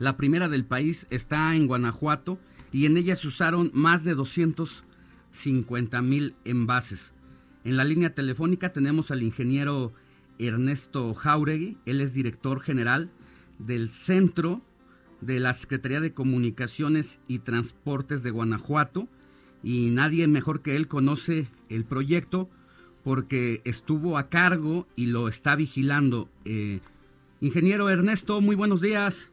La primera del país está en Guanajuato y en ella se usaron más de 250 mil envases. En la línea telefónica tenemos al ingeniero Ernesto Jauregui, él es director general del Centro de la Secretaría de Comunicaciones y Transportes de Guanajuato y nadie mejor que él conoce el proyecto porque estuvo a cargo y lo está vigilando. Eh, ingeniero Ernesto, muy buenos días.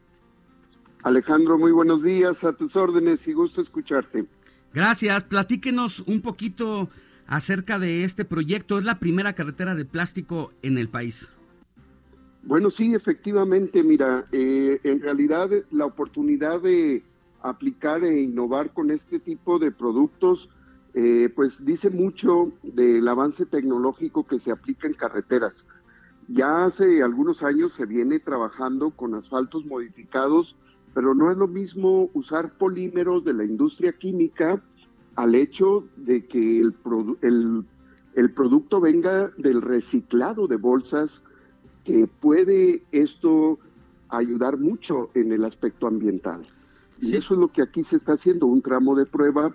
Alejandro, muy buenos días, a tus órdenes y gusto escucharte. Gracias, platíquenos un poquito acerca de este proyecto. Es la primera carretera de plástico en el país. Bueno, sí, efectivamente, mira, eh, en realidad la oportunidad de aplicar e innovar con este tipo de productos, eh, pues dice mucho del avance tecnológico que se aplica en carreteras. Ya hace algunos años se viene trabajando con asfaltos modificados pero no es lo mismo usar polímeros de la industria química al hecho de que el, el, producto venga del reciclado de bolsas, que puede esto ayudar mucho en el aspecto ambiental. Y eso es lo que aquí se está haciendo, un tramo de prueba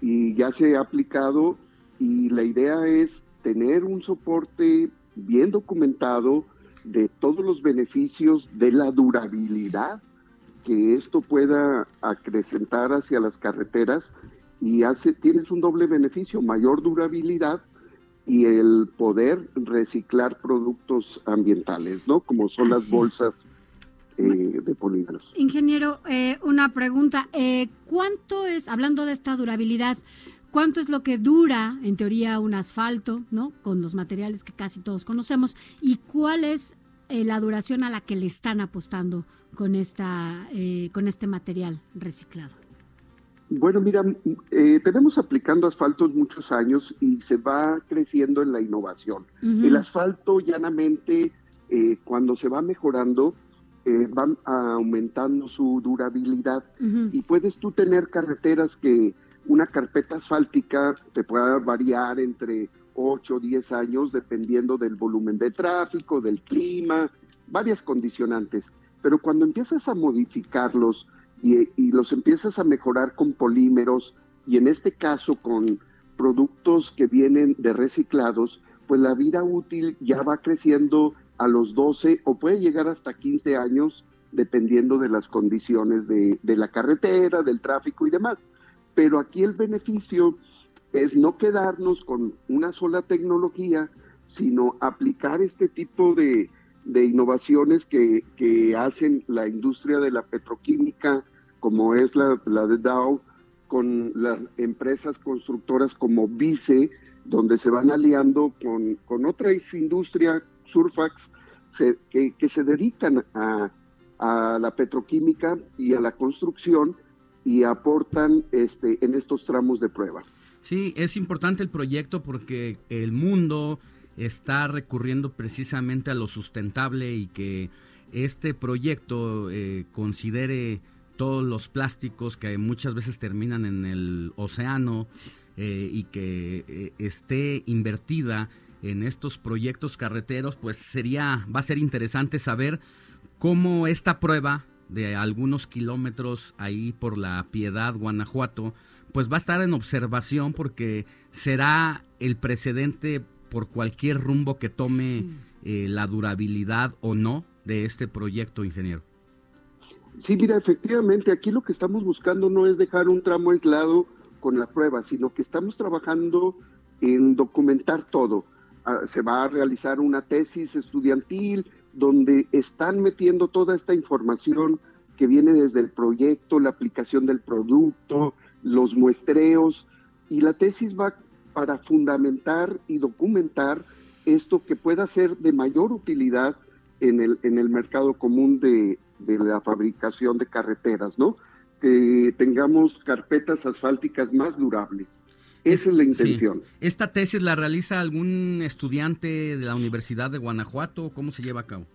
y ya se ha aplicado y la idea es tener un soporte bien documentado de todos los beneficios de la durabilidad que esto pueda acrecentar hacia las carreteras y hace, tienes un doble beneficio, mayor durabilidad y el poder reciclar productos ambientales, ¿no? Como son las bolsas eh, de polímeros. Ingeniero, eh, una pregunta. Eh, ¿Cuánto es, hablando de esta durabilidad, cuánto es lo que dura, en teoría, un asfalto, ¿no? Con los materiales que casi todos conocemos, y cuál es eh, la duración a la que le están apostando con, esta, eh, con este material reciclado? Bueno, mira, eh, tenemos aplicando asfaltos muchos años y se va creciendo en la innovación. El asfalto llanamente, cuando se va mejorando, va aumentando su durabilidad y puedes tú tener carreteras que una carpeta asfáltica te pueda variar entre 8 o 10 años, dependiendo del volumen de tráfico, del clima, varias condicionantes. Pero cuando empiezas a modificarlos y, los empiezas a mejorar con polímeros, y en este caso con productos que vienen de reciclados, pues la vida útil ya va creciendo a los 12 o puede llegar hasta 15 años, dependiendo de las condiciones de, de la carretera, del tráfico y demás. Pero aquí el beneficio es no quedarnos con una sola tecnología, sino aplicar este tipo de, innovaciones que, hacen la industria de la petroquímica, como es la, de Dow, con las empresas constructoras como Vice, donde se van aliando con, con otras industrias, Surfax, que, que, se dedican a, a la petroquímica y a la construcción y aportan este, en estos tramos de prueba. Sí, es importante el proyecto porque el mundo está recurriendo precisamente a lo sustentable y que este proyecto eh, considere todos los plásticos que muchas veces terminan en el océano eh, y que eh, esté invertida en estos proyectos carreteros, pues sería, va a ser interesante saber cómo esta prueba de algunos kilómetros ahí por la Piedad, Guanajuato, pues va a estar en observación porque será el precedente por cualquier rumbo que tome eh, la durabilidad o no de este proyecto, ingeniero. Sí, mira, efectivamente, aquí lo que estamos buscando no es dejar un tramo aislado con la prueba, sino que estamos trabajando en documentar todo. Ah, se va a realizar una tesis estudiantil donde están metiendo toda esta información que viene desde el proyecto, la aplicación del producto, los muestreos y la tesis va para fundamentar y documentar esto que pueda ser de mayor utilidad en el, en el mercado común de, de la fabricación de carreteras, ¿no? Que tengamos carpetas asfálticas más durables. Esa es la intención. ¿Esta tesis la realiza algún estudiante de la Universidad de Guanajuato? ¿Cómo se lleva a cabo?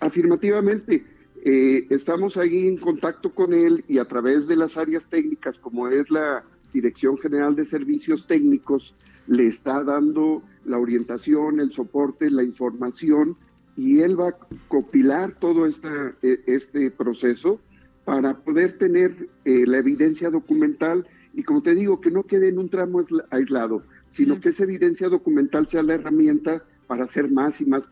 Afirmativamente. Eh, estamos ahí en contacto con él y a través de las áreas técnicas, como es la Dirección General de Servicios Técnicos, le está dando la orientación, el soporte, la información y él va a copilar todo esta, e, este proceso para poder tener eh, la evidencia documental. Y como te digo, que no quede en un tramo aislado, sino que esa evidencia documental sea la herramienta para hacer más y más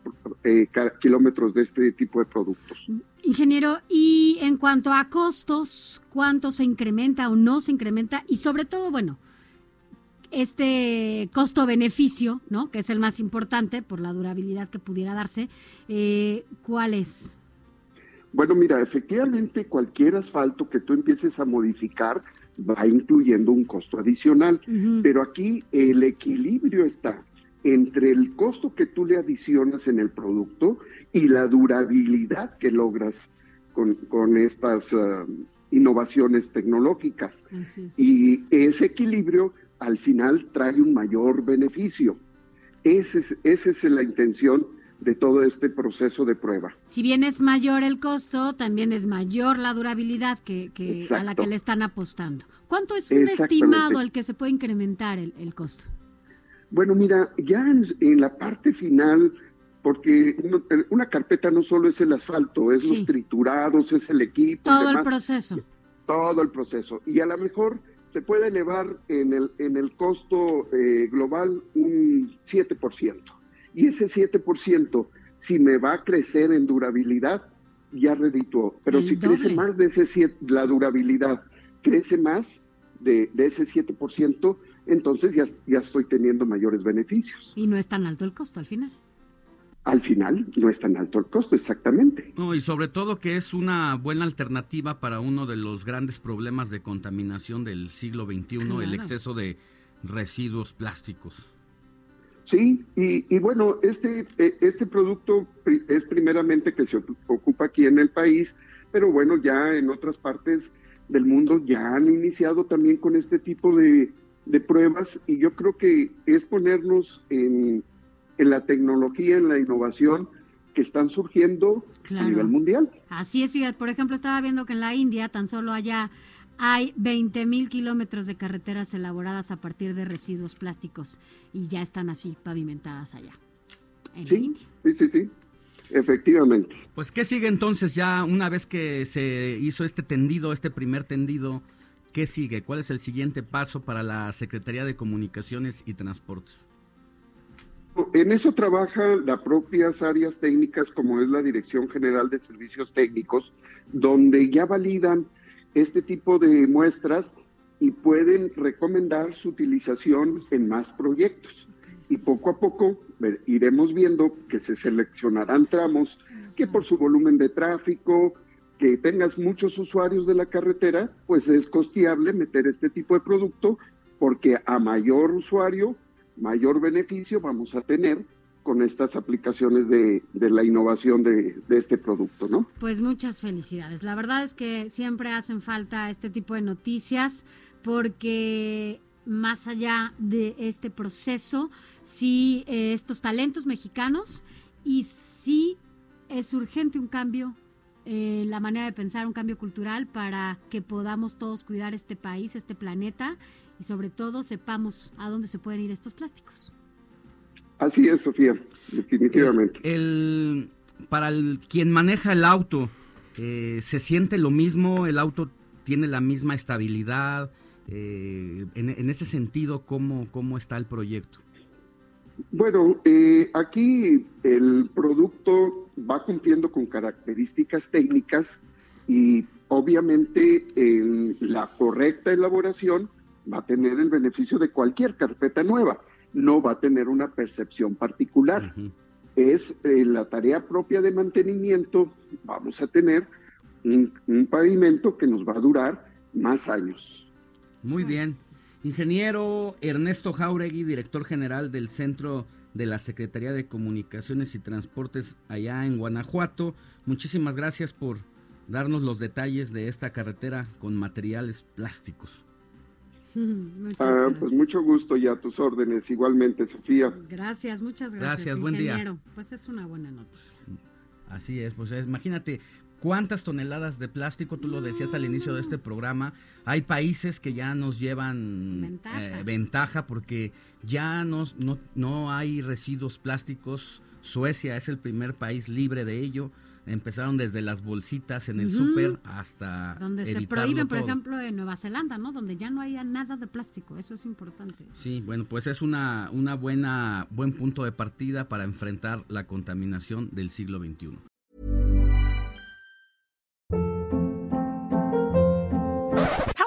eh, kilómetros de este tipo de productos. Ingeniero, y en cuanto a costos, ¿cuánto se incrementa o no se incrementa? Y sobre todo, bueno, este costo-beneficio, ¿no? Que es el más importante por la durabilidad que pudiera darse, eh, ¿cuál es? Bueno, mira, efectivamente cualquier asfalto que tú empieces a modificar va incluyendo un costo adicional, pero aquí el equilibrio está entre el costo que tú le adicionas en el producto y la durabilidad que logras con, estas ah, innovaciones tecnológicas. Y ese equilibrio al final trae un mayor beneficio. Ese es, esa es la intención de todo este proceso de prueba. Si bien es mayor el costo, también es mayor la durabilidad que, a la que le están apostando. ¿Cuánto es un estimado al que se puede incrementar el costo? Bueno, mira, ya en, la parte final, porque una carpeta no solo es el asfalto, es los triturados, es el equipo. Todo el proceso. Todo el proceso. Y a lo mejor se puede elevar en el, en el costo eh, global un 7%. Y ese 7%, si me va a crecer en durabilidad, ya redituó. Pero si crece más de ese 7, la durabilidad crece más de, de ese 7%, entonces ya, ya estoy teniendo mayores beneficios. Y no es tan alto el costo al final. Al final no es tan alto el costo, exactamente. No, y sobre todo que es una buena alternativa para uno de los grandes problemas de contaminación del siglo XXI, el exceso de residuos plásticos. Sí, y, bueno, este, e, este producto es primeramente que se ocupa aquí en el país, pero bueno, ya en otras partes del mundo ya han iniciado también con este tipo de, de pruebas y yo creo que es ponernos en, la tecnología, en la innovación que están surgiendo a nivel mundial. Así es, fíjate, por ejemplo, estaba viendo que en la India tan solo allá hay 20 mil kilómetros de carreteras elaboradas a partir de residuos plásticos y ya están así pavimentadas allá. En sí, sí, sí, sí. Efectivamente. Pues, ¿qué sigue entonces ya una vez que se hizo este tendido, este primer tendido? ¿Qué sigue? ¿Cuál es el siguiente paso para la Secretaría de Comunicaciones y Transportes? En eso trabaja las propias áreas técnicas como es la Dirección General de Servicios Técnicos, donde ya validan este tipo de muestras y pueden recomendar su utilización en más proyectos. Y poco a poco iremos viendo que se seleccionarán tramos que por su volumen de tráfico, que tengas muchos usuarios de la carretera, pues es costeable meter este tipo de producto porque a mayor usuario, mayor beneficio vamos a tener con estas aplicaciones de, la innovación de, de, este producto, ¿no? Pues muchas felicidades. La verdad es que siempre hacen falta este tipo de noticias porque más allá de este proceso, sí, eh, estos talentos mexicanos y sí es urgente un cambio eh, la manera de pensar, un cambio cultural para que podamos todos cuidar este país, este planeta y sobre todo sepamos a dónde se pueden ir estos plásticos. Así es, Sofía, definitivamente. Eh, el, para el, quien maneja el auto, eh, ¿se siente lo mismo? ¿El auto tiene la misma estabilidad? en, en, ese sentido, ¿cómo, ¿cómo está el proyecto? Bueno, eh, aquí el producto va cumpliendo con características técnicas y obviamente en la correcta elaboración va a tener el beneficio de cualquier carpeta nueva, no va a tener una percepción particular. Es eh, la tarea propia de mantenimiento, vamos a tener un, un, pavimento que nos va a durar más años. Muy bien. Ingeniero Ernesto Jauregui, director general del Centro de la Secretaría de Comunicaciones y Transportes allá en Guanajuato. Muchísimas gracias por darnos los detalles de esta carretera con materiales plásticos. Ah, pues mucho gusto y a tus órdenes, igualmente, Sofía. Gracias, muchas gracias. Gracias, buen día. Pues es una buena noticia. Así es, pues imagínate cuántas toneladas de plástico, tú lo decías al inicio de este programa, hay países que ya nos llevan ventaja, eh, porque ya no, no hay residuos plásticos. Suecia es el primer país libre de ello. Empezaron desde las bolsitas en el súper hasta donde se prohíben por ejemplo en Nueva Zelanda no donde ya no haya nada de plástico. Eso es importante. Sí bueno pues es una una buena buen punto de partida para enfrentar la contaminación del siglo XXI